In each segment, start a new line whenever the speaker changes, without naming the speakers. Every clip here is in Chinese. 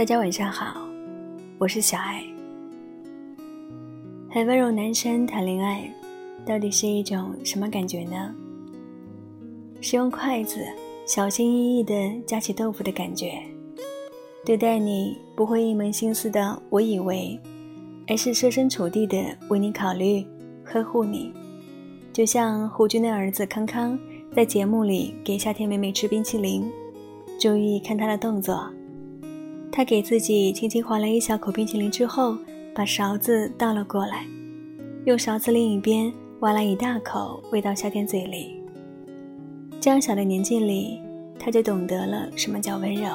大家晚上好，我是小爱。和温柔男生谈恋爱，到底是一种什么感觉呢？是用筷子小心翼翼地夹起豆腐的感觉，对待你不会一门心思的我以为，而是设身处地的为你考虑，呵护你。就像胡军的儿子康康在节目里给夏天妹妹吃冰淇淋。注意看他的动作，他给自己轻轻划了一小口冰淇淋之后，把勺子倒了过来，用勺子另一边挖了一大口，喂到夏天嘴里。这样小的年纪里，他就懂得了什么叫温柔，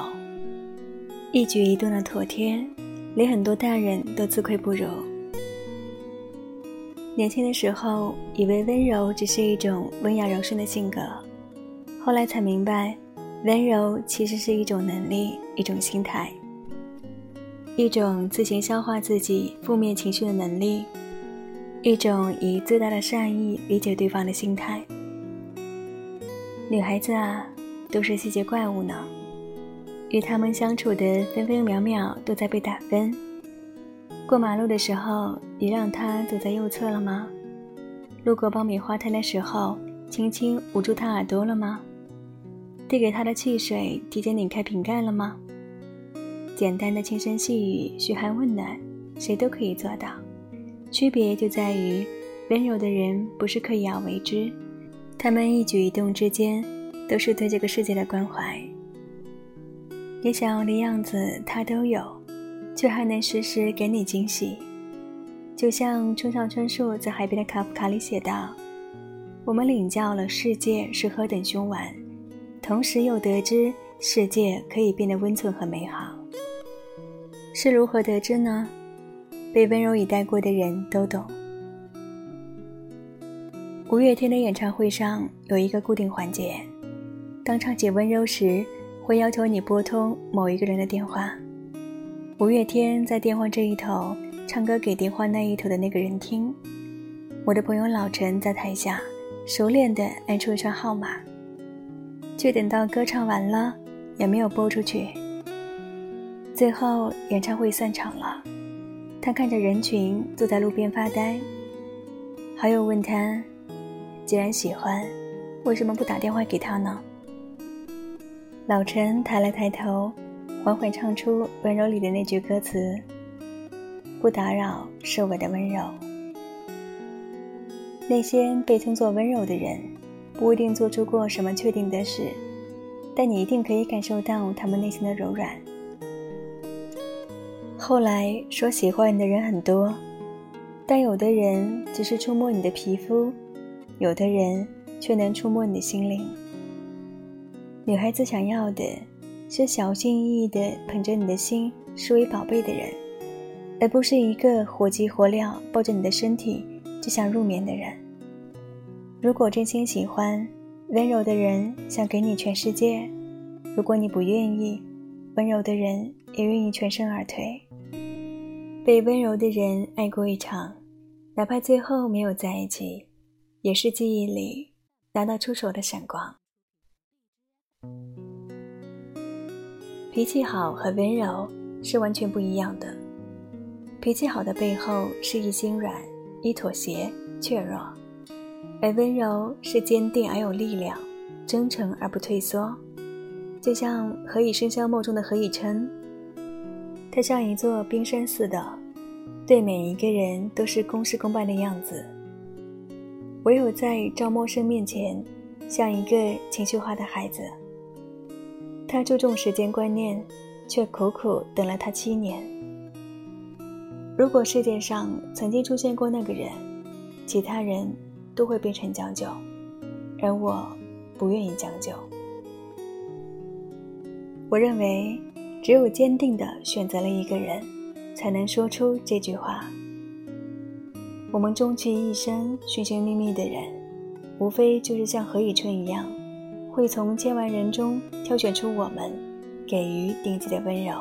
一举一动的妥帖，连很多大人都自愧不如。年轻的时候，以为温柔只是一种温雅柔顺的性格，后来才明白。温柔其实是一种能力，一种心态，一种自行消化自己负面情绪的能力，一种以最大的善意理解对方的心态。女孩子啊，都是细节怪物呢，与他们相处的分分秒秒都在被打分。过马路的时候，你让他走在右侧了吗？路过爆米花摊的时候，轻轻捂住他耳朵了吗？递给他的汽水，提前拧开瓶盖了吗？简单的轻声细语、嘘寒问暖，谁都可以做到。区别就在于，温柔的人不是刻意而为之，他们一举一动之间都是对这个世界的关怀。你想要的样子他都有，却还能时时给你惊喜。就像村上春树在《海边的卡夫卡》里写道：“我们领教了世界是何等凶顽。”同时又得知世界可以变得温存和美好，是如何得知呢？被温柔以待过的人都懂。五月天的演唱会上有一个固定环节，当唱起《温柔》时，会要求你拨通某一个人的电话。五月天在电话这一头唱歌给电话那一头的那个人听。我的朋友老陈在台下熟练地按出一串号码。却等到歌唱完了，也没有拨出去。最后演唱会散场了，他看着人群，坐在路边发呆。好友问他：“既然喜欢，为什么不打电话给他呢？”老陈抬了抬头，缓缓唱出《温柔》里的那句歌词：“不打扰是我的温柔。”那些被称作温柔的人。不一定做出过什么确定的事，但你一定可以感受到他们内心的柔软。后来说喜欢你的人很多，但有的人只是触摸你的皮肤，有的人却能触摸你的心灵。女孩子想要的是小心翼翼地捧着你的心视为宝贝的人，而不是一个火急火燎抱着你的身体就想入眠的人。如果真心喜欢，温柔的人想给你全世界；如果你不愿意，温柔的人也愿意全身而退。被温柔的人爱过一场，哪怕最后没有在一起，也是记忆里拿得出手的闪光。脾气好和温柔是完全不一样的。脾气好的背后是一心软，一妥协，怯弱。而温柔是坚定而有力量，真诚而不退缩，就像《何以笙箫默》中的何以琛，他像一座冰山似的，对每一个人都是公事公办的样子。唯有在赵默笙面前，像一个情绪化的孩子。他注重时间观念，却苦苦等了他七年。如果世界上曾经出现过那个人，其他人。都会变成将就，而我不愿意将就。我认为，只有坚定的选择了一个人，才能说出这句话。我们终其一生寻寻觅觅的人，无非就是像何以琛一样，会从千万人中挑选出我们，给予顶级的温柔。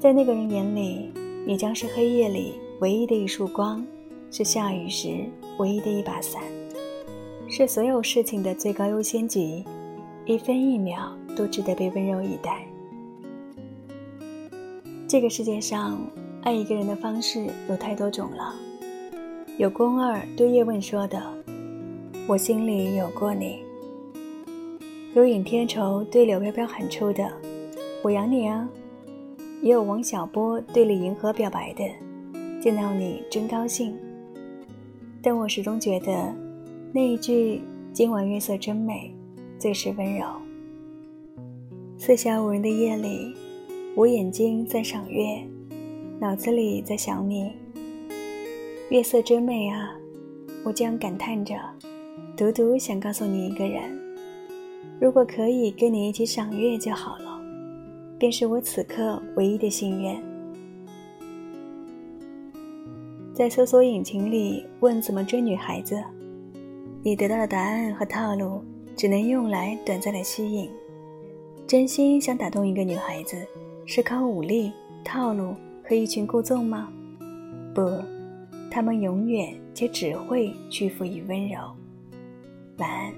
在那个人眼里，你将是黑夜里唯一的一束光。是下雨时唯一的一把伞，是所有事情的最高优先级，一分一秒都值得被温柔以待。这个世界上，爱一个人的方式有太多种了。有宫二对叶问说的：“我心里有过你。”有尹天仇对柳飘飘喊出的：“我养你啊。”也有王小波对李银河表白的：“见到你真高兴。”但我始终觉得，那一句“今晚月色真美”最是温柔。四下无人的夜里，我眼睛在赏月，脑子里在想你。月色真美啊，我这样感叹着，独独想告诉你一个人：如果可以跟你一起赏月就好了，便是我此刻唯一的心愿。在搜索引擎里问怎么追女孩子，你得到的答案和套路只能用来短暂的吸引。真心想打动一个女孩子，是靠武力、套路和一群故纵吗？不，他们永远就只会屈服于温柔。晚安。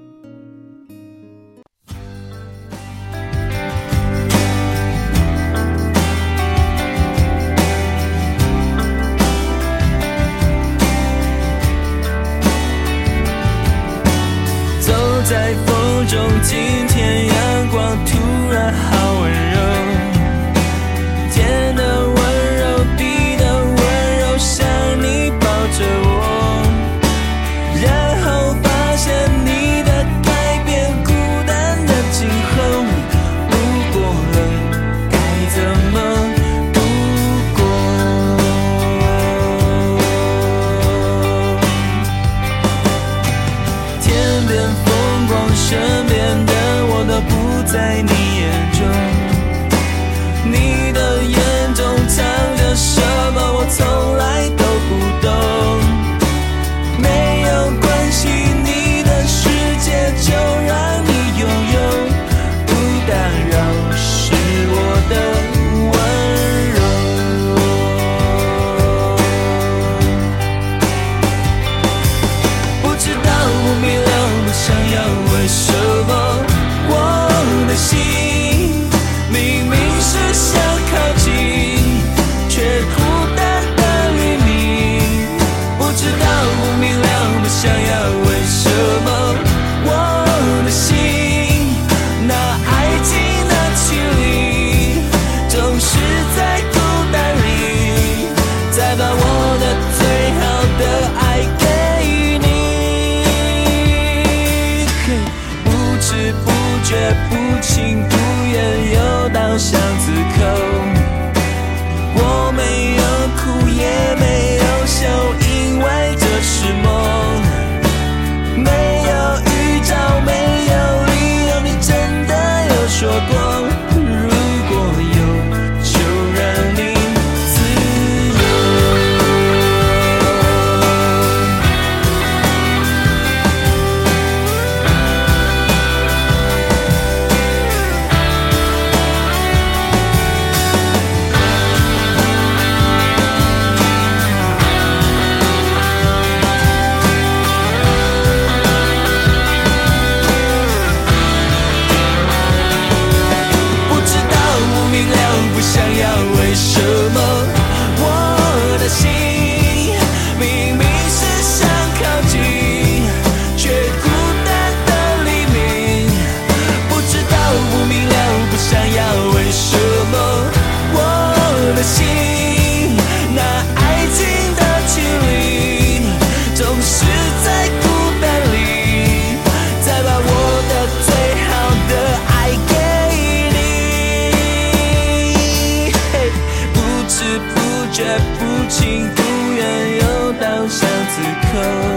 走在风中，却，不情不愿，又到巷子心，那爱情的距离，总是在孤单里，再把我的最好的爱给你。不知不觉，不情不愿，又到巷子口。